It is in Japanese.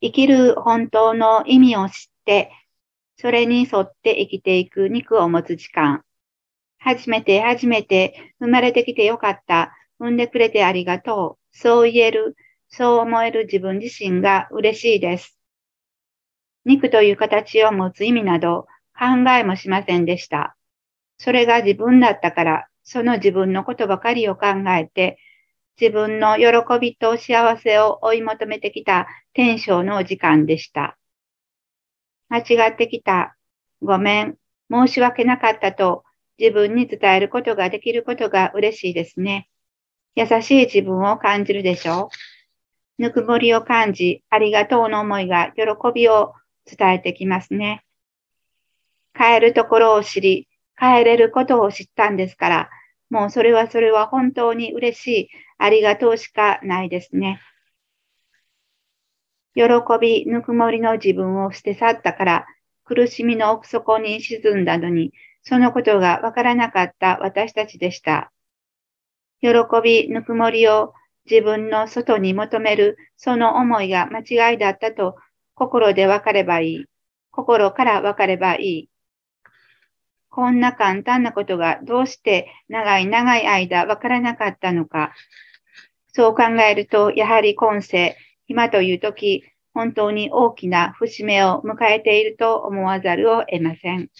生きる本当の意味を知って、それに沿って生きていく肉を持つ時間。初めて初めて生まれてきてよかった。産んでくれてありがとう。そう言える、そう思える自分自身が嬉しいです。肉という形を持つ意味など考えもしませんでした。それが自分だったから、その自分のことばかりを考えて、自分の喜びと幸せを追い求めてきた天正の時間でした。間違ってきた。ごめん。申し訳なかったと自分に伝えることができることが嬉しいですね。優しい自分を感じるでしょう。ぬくもりを感じ、ありがとうの思いが喜びを伝えてきますね。帰るところを知り、帰れることを知ったんですから、もうそれはそれは本当に嬉しい、ありがとうしかないですね。喜び、ぬくもりの自分を捨て去ったから、苦しみの奥底に沈んだのに、そのことがわからなかった私たちでした。喜び、ぬくもりを自分の外に求める、その思いが間違いだったと心でわかればいい。心からわかればいい。こんな簡単なことがどうして長い長い間わからなかったのか。そう考えると、やはり今世、今という時、本当に大きな節目を迎えていると思わざるを得ません。